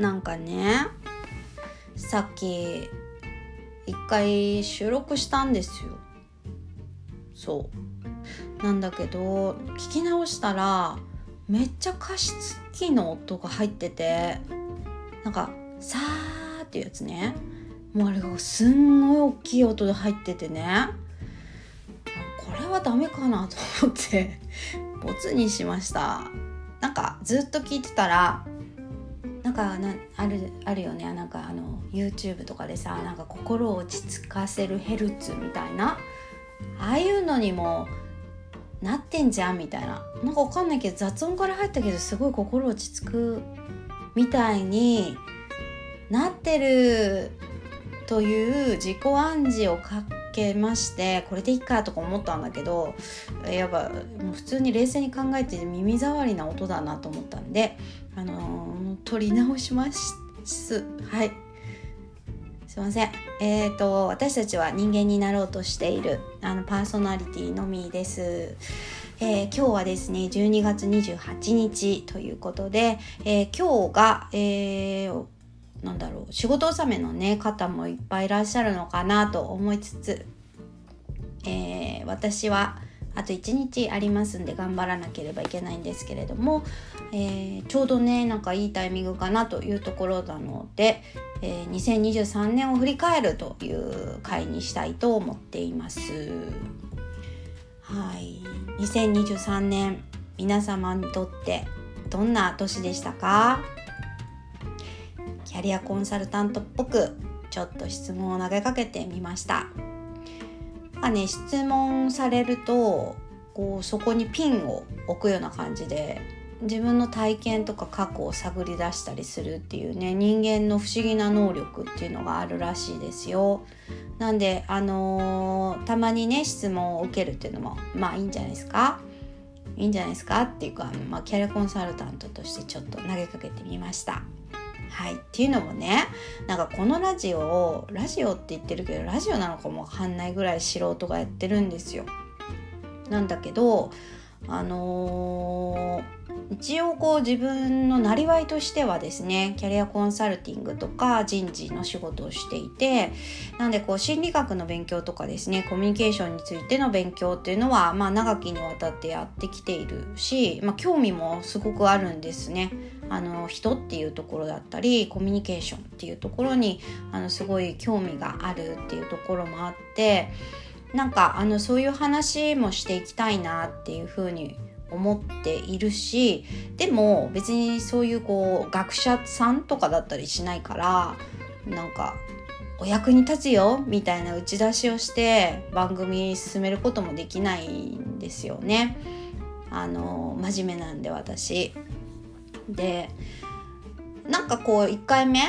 なんかねさっき一回収録したんですよ。そう。なんだけど聞き直したらめっちゃ加湿器の音が入っててなんか「さー」っていうやつね。もうあれがすんごい大きい音で入っててね。これはダメかなと思ってボツにしました。なんかずっと聞いてたらなんかなあるあるよね。なんかあの YouTube とかでさなんか心を落ち着かせるヘルツみたいな。ああいうのにもなってんじゃんみたいな。なんかわかんないけど雑音から入ったけどすごい心落ち着くみたいになってるという自己暗示をかけましてこれでいいかとか思ったんだけどやっぱもう普通に冷静に考えて耳障りな音だなと思ったんで、あのー、取り直します。はい。すいません。えっ、ー、と私たちは人間になろうとしているあのパーソナリティのみです。えー、今日はですね12月28日ということで、えー、今日が、えー、なんだろう仕事納めのね方もいっぱいいらっしゃるのかなと思いつつ、えー、私はあと1日ありますんで頑張らなければいけないんですけれども、えー、ちょうどねなんかいいタイミングかなというところなので、えー、2023年を振り返るという回にしたいと思っています。はい2023年皆様にとってどんな年でしたか？キャリアコンサルタントっぽくちょっと質問を投げかけてみました。まあね、質問されるとこうそこにピンを置くような感じで自分の体験とか過去を探り出したりするっていうね人間の不思議な能力っていうのがあるらしいですよ。なんであのー、たまにね質問を受けるっていうのもまあいいんじゃないですか？いいんじゃないですか？っていうか、まあ、キャリアコンサルタントとしてちょっと投げかけてみました。はい、っていうのもねなんかこのラジオをラジオって言ってるけどラジオなのかもわかんないぐらい素人がやってるんですよ。なんだけどあのー一応こう自分のなりわいとしてはですねキャリアコンサルティングとか人事の仕事をしていてなんでこう心理学の勉強とかですねコミュニケーションについての勉強っていうのはまあ長きにわたってやってきているし、まあ、興味もすごくあるんですね。あの人っていうところだったりコミュニケーションっていうところにあのすごい興味があるっていうところもあってなんかあのそういう話もしていきたいなっていうふうに思っているしでも別にそういうこう学者さんとかだったりしないからなんかお役に立つよみたいな打ち出しをして番組進めることもできないんですよね。あの真面目なんで私。でなんかこう1回目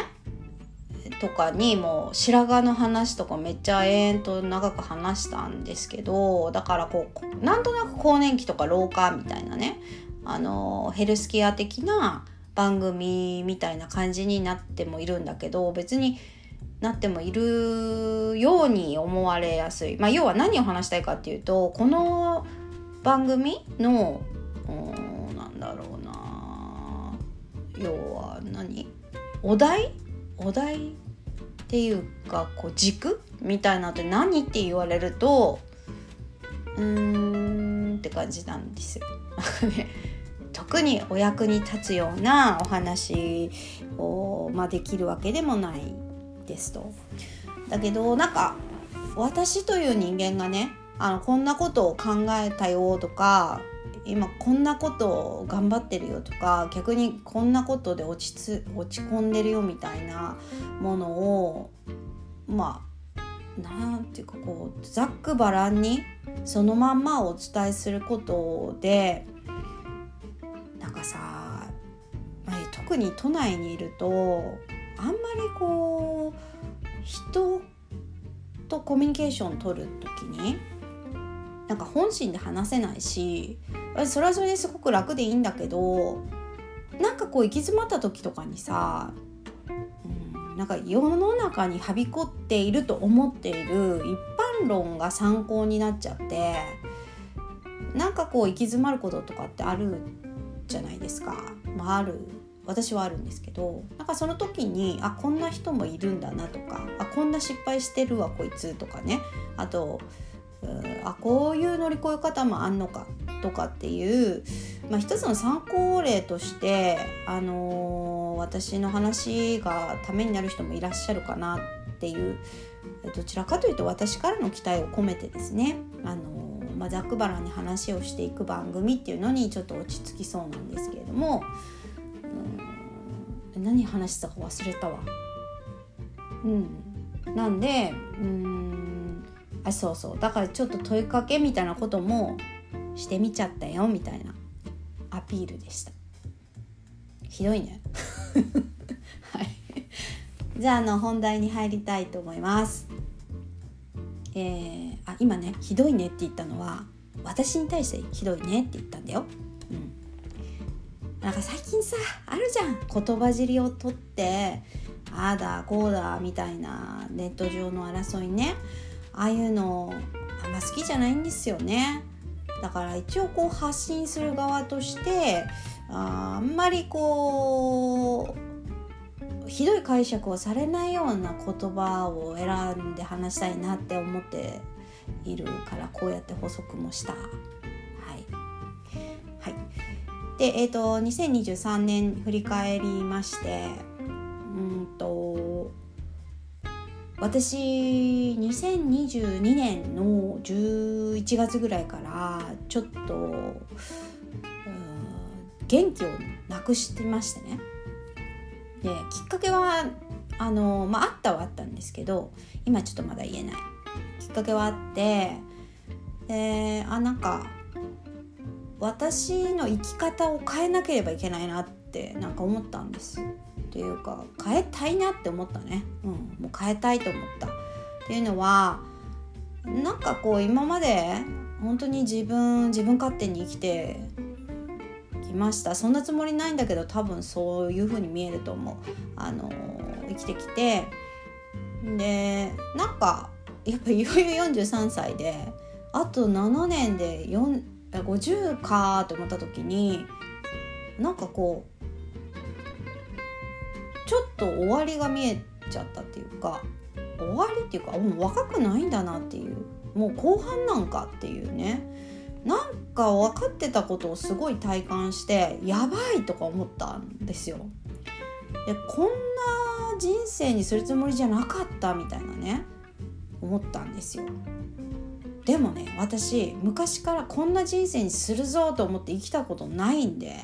とかにもう白髪の話とかめっちゃ延々と長く話したんですけどだからこうなんとなく更年期とか老化みたいなねあのヘルスケア的な番組みたいな感じになってもいるんだけど別になってもいるように思われやすい、まあ、要は何を話したいかっていうとこの番組のなんだろうな要は何？お題？お題？っていうかこう軸みたいなのって何って言われるとうーんって感じなんですよ。特にお役に立つようなお話を、まあ、できるわけでもないですと。だけどなんか私という人間がねあのこんなことを考えたよとか今こんなことを頑張ってるよとか逆にこんなことで落ちつ落ち込んでるよみたいなものをまあなんていうかこうざっくばらんにそのまんまお伝えすることでなんかさ、あ、特に都内にいるとあんまりこう人とコミュニケーション取る時になんか本心で話せないしそれはそれですごく楽でいいんだけどなんかこう行き詰まった時とかにさ、うん、なんか世の中にはびこっていると思っている一般論が参考になっちゃってなんかこう行き詰まることとかってあるじゃないですか、まあ、ある。私はあるんですけどなんかその時にあこんな人もいるんだなとかあこんな失敗してるわこいつとかね。あとあこういう乗り越え方もあんのかとかっていう、まあ、一つの参考例として、あのー、私の話がためになる人もいらっしゃるかなっていうどちらかというと私からの期待を込めてですね、あのー、まあ、ざっくばらんに話をしていく番組っていうのにちょっと落ち着きそうなんですけれども何話したか忘れたわ。うん、なんでうんあそうそうだからちょっと問いかけみたいなこともしてみちゃったよみたいなアピールでした。ひどいね。はい。じゃああの本題に入りたいと思います。えー、あ今ねひどいねって言ったのは私に対してひどいねって言ったんだよ。うん。なんか最近さあるじゃん。言葉尻を取ってああだこうだみたいなネット上の争いね。ああいうのあんま好きじゃないんですよね。だから一応こう発信する側としてああんまりこうひどい解釈をされないような言葉を選んで話したいなって思っているからこうやって補足もした。はい、はい、で、えーと、2023年振り返りましてうんと私2022年の11月ぐらいからちょっと元気をなくしてましてね。できっかけはあのまああったはあったんですけど今ちょっとまだ言えない。きっかけはあってであなんか私の生き方を変えなければいけないなってなんか思ったんです。というか変えたいなって思ったね、うん、もう変えたいと思った。っていうのはなんかこう今まで本当に自分自分勝手に生きてきました。そんなつもりないんだけど多分そういう風に見えると思う。あの生きてきて。でなんかやっぱいよいよ43歳であと7年で50かと思った時になんかこうと終わりが見えちゃったっていうか終わりっていうかもう若くないんだなっていうもう後半なんかっていうねなんか分かってたことをすごい体感してやばいとか思ったんですよ。でこんな人生にするつもりじゃなかったみたいなね思ったんですよ。でもね私昔からこんな人生にするぞと思って生きたことないんで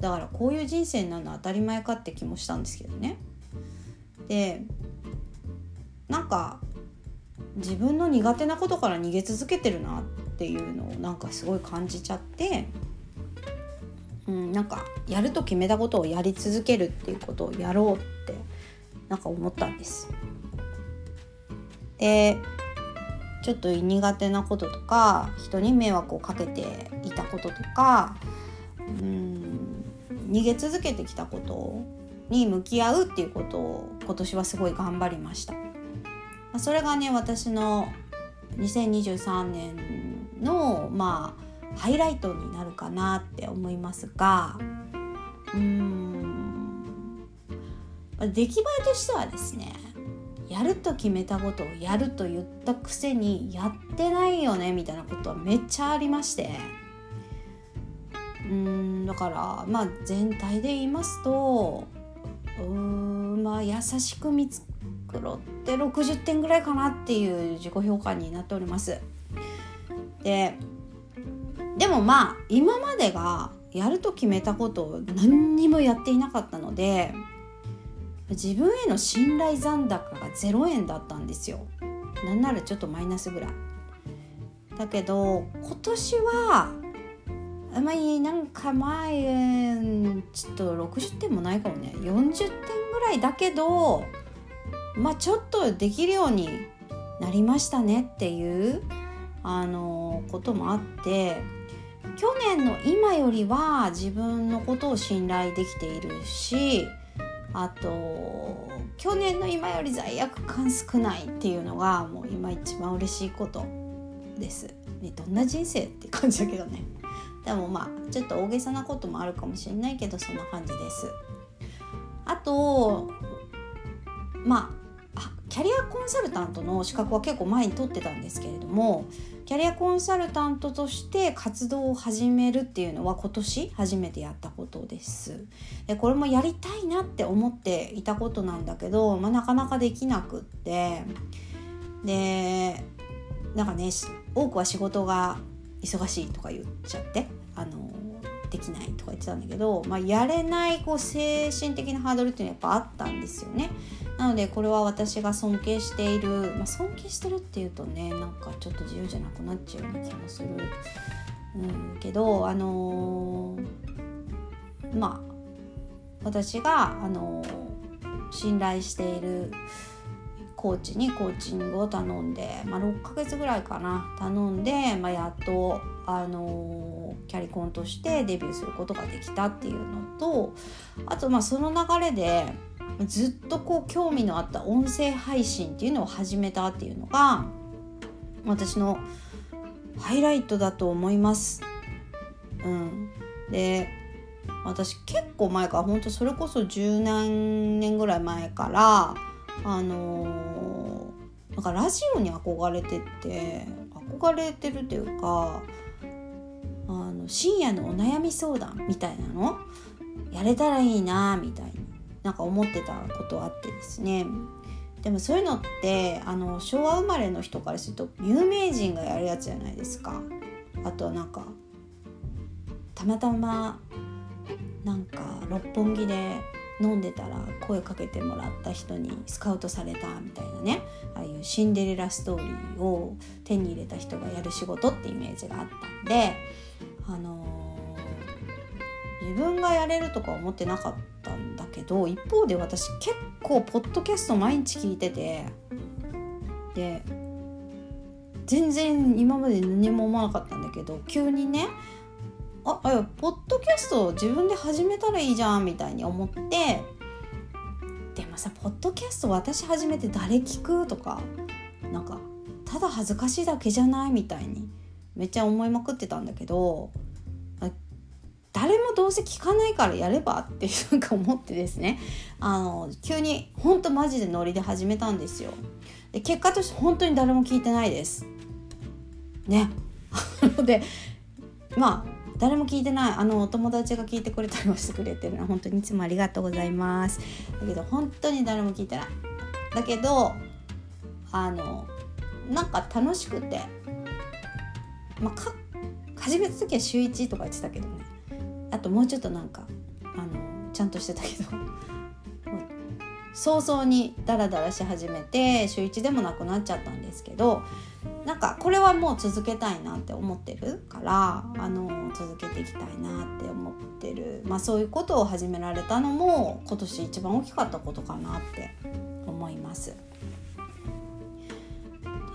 だからこういう人生になるの当たり前かって気もしたんですけどねでなんか自分の苦手なことから逃げ続けてるなっていうのをなんかすごい感じちゃってうん、なんかやると決めたことをやり続けるっていうことをやろうってなんか思ったんです。でちょっと苦手なこととか人に迷惑をかけていたこととかうん逃げ続けてきたことに向き合うっていうことを今年はすごい頑張りました。それがね私の2023年のまあハイライトになるかなって思いますがうん出来栄えとしてはですねやると決めたことをやると言ったくせにやってないよねみたいなことはめっちゃありましてうんだからまあ全体で言いますとうんまあ優しく見繕って60点ぐらいかなっていう自己評価になっております。ででもまあ今までがやると決めたことを何にもやっていなかったので自分への信頼残高が0円だったんですよ。なんならちょっとマイナスぐらい。だけど今年はあまあなんか前ちょっと60点もないかもね40点ぐらいだけどまあちょっとできるようになりましたねっていうあのこともあって去年の今よりは自分のことを信頼できているしあと去年の今より罪悪感少ないっていうのがもう今一番嬉しいことです。ね、どんな人生って感じだけどね。でもまあちょっと大げさなこともあるかもしれないけどそんな感じです。あとまあキャリアコンサルタントの資格は結構前に取ってたんですけれどもキャリアコンサルタントとして活動を始めるっていうのは今年初めてやったことです。でこれもやりたいなって思っていたことなんだけど、まあ、なかなかできなくって。でなんかね多くは仕事が忙しいとか言っちゃって。あのできないとか言ってたんだけど、まあ、やれないこう精神的なハードルっていうのはやっぱあったんですよね。なのでこれは私が尊敬している、まあ、尊敬してるっていうとねなんかちょっと自由じゃなくなっちゃうような気もする、うん、けどあのー、まあ私が、あのー、信頼しているコーチにコーチングを頼んで、まあ、6ヶ月ぐらいかな頼んで、まあ、やっと、あのー、キャリコンとしてデビューすることができたっていうのとあとまあその流れでずっとこう興味のあった音声配信っていうのを始めたっていうのが私のハイライトだと思います。うん、で私結構前から本当それこそ十何年ぐらい前からあのー、なんかラジオに憧れてて憧れてるっていうかあの深夜のお悩み相談みたいなの？やれたらいいなみたいになんか思ってたことあってですね。でもそういうのってあの昭和生まれの人からすると有名人がやるやつじゃないですか。あとはなんかたまたまなんか六本木で飲んでたら声かけてもらった人にスカウトされたみたいなね。ああいうシンデレラストーリーを手に入れた人がやる仕事ってイメージがあったんで、あのー、自分がやれるとか思ってなかったんだけど一方で私結構ポッドキャスト毎日聞いててで全然今まで何も思わなかったんだけど急にねああポッドキャスト自分で始めたらいいじゃんみたいに思ってでもさポッドキャスト私始めて誰聞くとかなんかただ恥ずかしいだけじゃないみたいにめっちゃ思いまくってたんだけど誰もどうせ聞かないからやればってなんか思ってですね。あの急にほんとマジでノリで始めたんですよ。で結果として本当に誰も聞いてないです。ね。でまあ誰も聞いてない。あのお友達が聞いてくれたりもしてくれてるの。本当にいつもありがとうございます。だけど本当に誰も聞いてない。だけどあのなんか楽しくて。まあか始めた時は週1とか言ってたけどね。あともうちょっとなんかあのちゃんとしてたけど。早々にダラダラし始めて週1でもなくなっちゃったんですけどなんかこれはもう続けたいなって思ってるからあの続けていきたいなって思ってる、まあ、そういうことを始められたのも今年一番大きかったことかなって思います。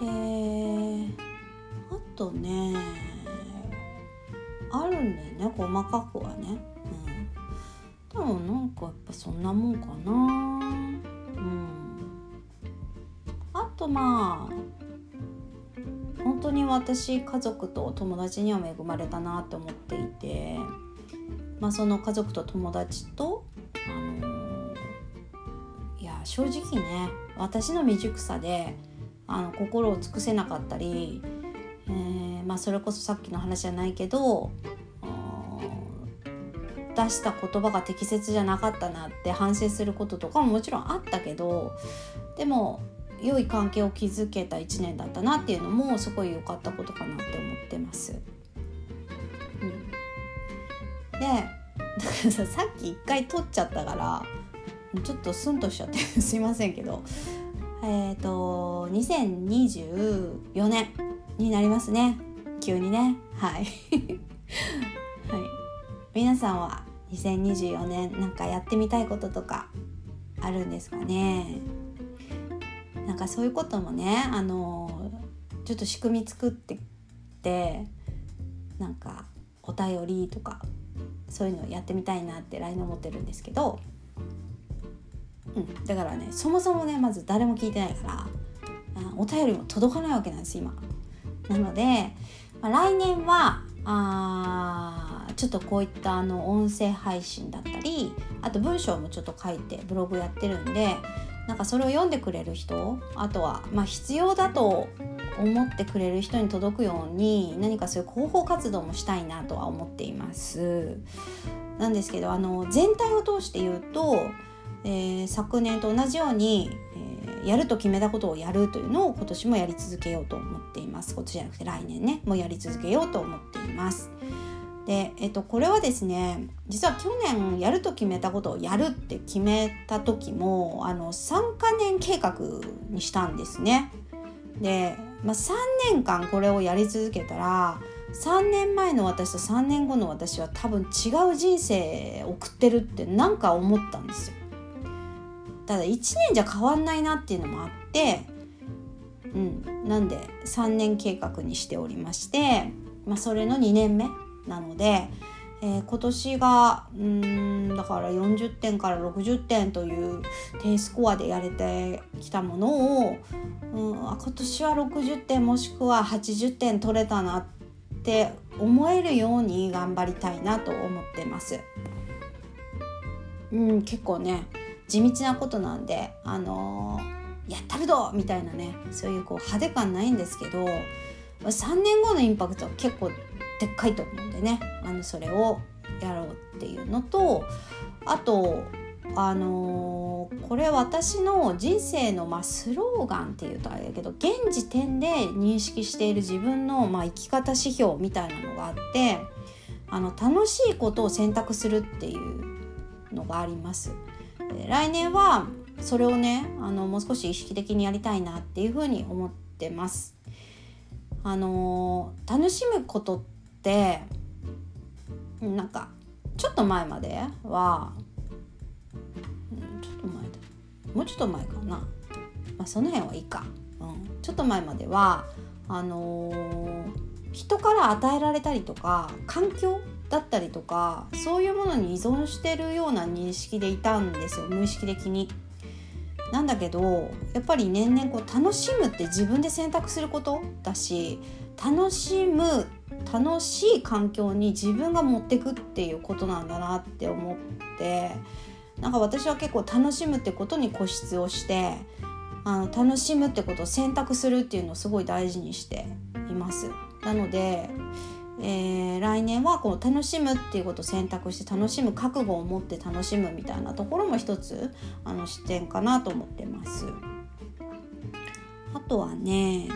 えあとねあるんだよね細かくはね。うん、でもなんかやっぱそんなもんかな。あとまあ本当に私家族と友達には恵まれたなって思っていて、まあ、その家族と友達と、あのいや正直ね私の未熟さであの心を尽くせなかったり、えー、まあ、それこそさっきの話じゃないけど出した言葉が適切じゃなかったなって反省することとかももちろんあったけどでも良い関係を築けた1年だったなっていうのもすごい良かったことかなって思ってます。うん、でだからささっき一回取っちゃったからちょっとスンとしちゃってす。いませんけど。えっ、ー、と2024年になりますね。急にね。はい、はい、皆さんは2024年なんかやってみたいこととかあるんですかね？なんかそういうこともねあのちょっと仕組み作ってってなんかお便りとかそういうのをやってみたいなって LINE 思ってるんですけど、うん、だからねそもそもねまず誰も聞いてないからお便りも届かないわけなんです今。なので、まあ、来年はあちょっとこういったあの音声配信だったりあと文章もちょっと書いてブログやってるんでなんかそれを読んでくれる人あとは、まあ、必要だと思ってくれる人に届くように何かそういう広報活動もしたいなとは思っています。なんですけどあの全体を通して言うと、えー、昨年と同じように、えー、やると決めたことをやるというのを今年もやり続けようと思っています今年じゃなくて来年ねもうやり続けようと思っています。で、えっと、これはですね実は去年やると決めたことをやるって決めた時もあの3か年計画にしたんですね。で、まあ、3年間これをやり続けたら3年前の私と3年後の私は多分違う人生送ってるって何か思ったんですよ。ただ1年じゃ変わんないなっていうのもあってうんなんで3年計画にしておりまして、まあ、それの2年目なので、えー、今年がうんだから40点から60点という点スコアでやれてきたものを、うん、今年は60点もしくは80点取れたなって思えるように頑張りたいなと思ってます。うん、結構ね地道なことなんであのー、やったるどみたいなねそういうこう派手感ないんですけど3年後のインパクトは結構でっかいと思うんでねあのそれをやろうっていうのとあとあのー、これ私の人生の、まあ、スローガンっていうとあれだけど現時点で認識している自分の、まあ、生き方指標みたいなのがあってあの楽しいことを選択するっていうのがあります。来年はそれをねあのもう少し意識的にやりたいなっていうふうに思ってます。あのー、楽しむことってなんかちょっと前までは、うん、ちょっと前だ。もうちょっと前かな、まあ、その辺はいいか、うん、ちょっと前まではあのー、人から与えられたりとか環境だったりとかそういうものに依存してるような認識でいたんですよ。無意識的に。なんだけどやっぱり年々こう楽しむって自分で選択することだし楽しむ楽しい環境に自分が持ってくっていうことなんだなって思ってなんか私は結構楽しむってことに固執をしてあの楽しむってことを選択するっていうのをすごい大事にしています。なので、えー、来年はこの楽しむっていうことを選択して楽しむ覚悟を持って楽しむみたいなところも一つあの視点かなと思ってます。あとはね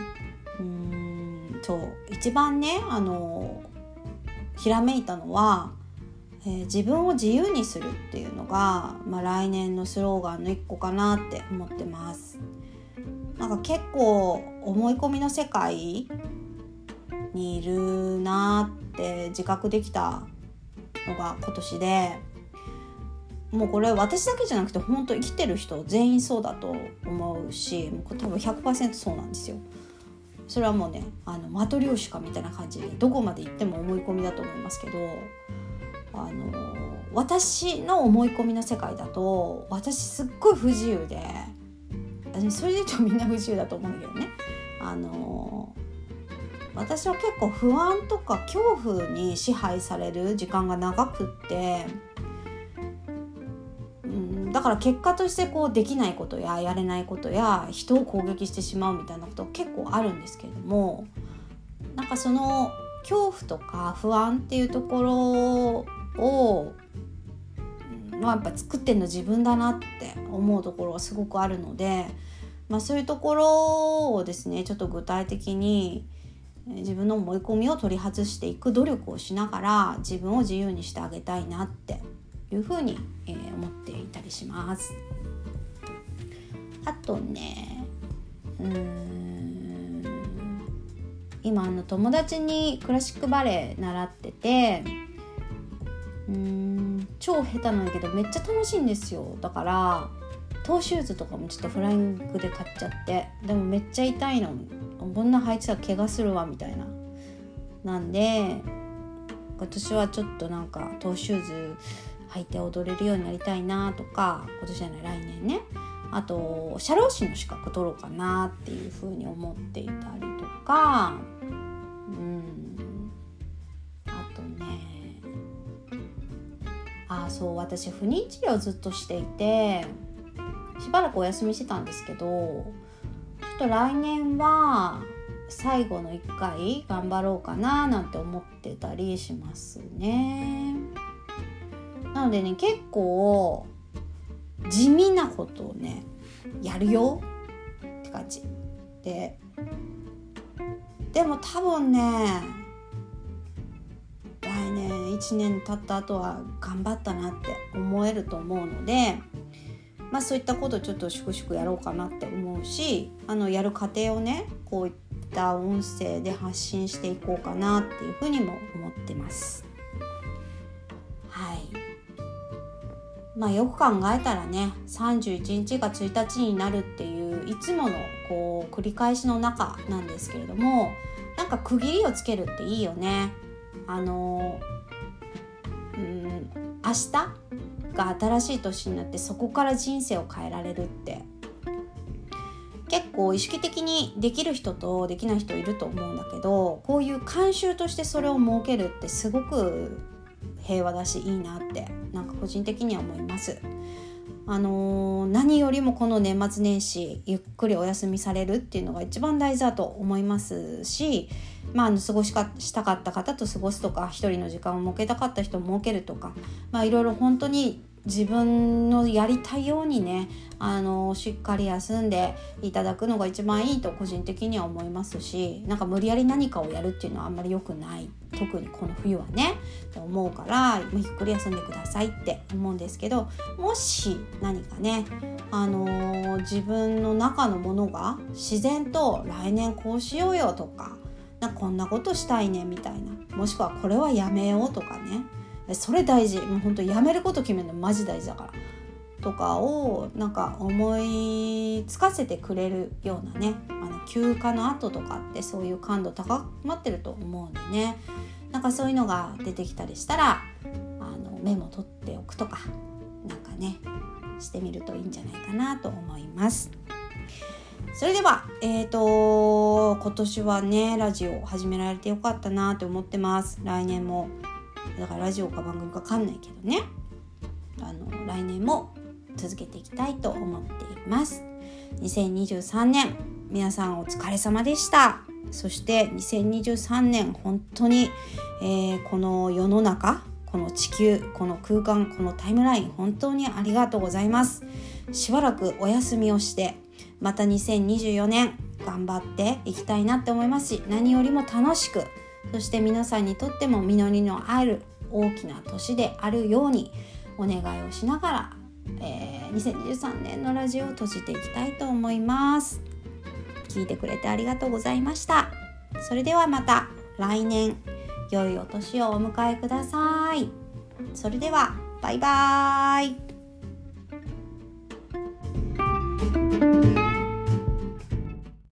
そう一番ねあのひらめいたのは、えー、自分を自由にするっていうのが、まあ、来年のスローガンの一個かなって思ってます。なんか結構思い込みの世界にいるなって自覚できたのが今年でもうこれ私だけじゃなくて本当生きてる人全員そうだと思うしもう多分100%そうなんですよ。それはもうねあのマトリョーシカみたいな感じでどこまで行っても思い込みだと思いますけどあの私の思い込みの世界だと私すっごい不自由でそれで言うとみんな不自由だと思うんだけどね。あの私は結構不安とか恐怖に支配される時間が長くってだから結果としてこうできないことややれないことや人を攻撃してしまうみたいなこと結構あるんですけれどもなんかその恐怖とか不安っていうところを、まあ、やっぱ作ってんの自分だなって思うところがすごくあるので、まあ、そういうところをですねちょっと具体的に自分の思い込みを取り外していく努力をしながら自分を自由にしてあげたいなっていうふうに、えー、思っていたりします。あとねうん今あの友達にクラシックバレエ習っててうん超下手なんだけどめっちゃ楽しいんですよ。だからトーシューズとかもちょっとフライングで買っちゃってでもめっちゃ痛いの。こんな履いてたら怪我するわみたいな。なんで今年はちょっとなんかトーシューズ履いて踊れるようになりたいなとか今年じゃない来年ね。あと社労士の資格取ろうかなっていうふうに思っていたりとか。うん。あとね。あそう私不妊治療ずっとしていてしばらくお休みしてたんですけどちょっと来年は最後の1回頑張ろうかななんて思ってたりしますね。なのでね結構地味なことをねやるよって感じででも多分ね来年1年経った後は頑張ったなって思えると思うのでまあそういったことちょっと粛々やろうかなって思うしあのやる過程をねこういった音声で発信していこうかなっていうふうにも思ってます。まあ、よく考えたらね31日が1日になるっていういつものこう繰り返しの中なんですけれどもなんか区切りをつけるっていいよね。あのうん明日が新しい年になってそこから人生を変えられるって結構意識的にできる人とできない人いると思うんだけどこういう慣習としてそれを設けるってすごく平和だしいいなってなんか個人的には思います。あのー、何よりもこの年末年始ゆっくりお休みされるっていうのが一番大事だと思いますし、まあ、あの過ごしかしたかった方と過ごすとか一人の時間を設けたかった人を設けるとか、まあ、いろいろ本当に自分のやりたいようにねあのしっかり休んでいただくのが一番いいと個人的には思いますしなんか無理やり何かをやるっていうのはあんまり良くない。特にこの冬はねと思うからゆっくり休んでくださいって思うんですけどもし何かね、あの、自分の中のものが自然と来年こうしようよとかなこんなことしたいねみたいなもしくはこれはやめようとかねそれ大事。もう本当やめること決めるのマジ大事だからとかをなんか思いつかせてくれるようなねあの休暇の後とかってそういう感度高まってると思うんでね。なんかそういうのが出てきたりしたらあのメモ取っておくとかなんかねしてみるといいんじゃないかなと思います。それでは、えーと、今年はねラジオ始められてよかったなと思ってます。来年もだからラジオか番組か分かんないけどね。あの来年も続けていきたいと思っています。2023年皆さんお疲れ様でした。そして2023年本当に、えー、この世の中この地球この空間このタイムライン本当にありがとうございます。しばらくお休みをしてまた2024年頑張っていきたいなって思いますし何よりも楽しくそして皆さんにとっても実りのある大きな年であるようにお願いをしながら、えー、2023年のラジオを閉じていきたいと思います。聞いてくれてありがとうございました。それではまた来年良いお年をお迎えください。それではバイバーイ。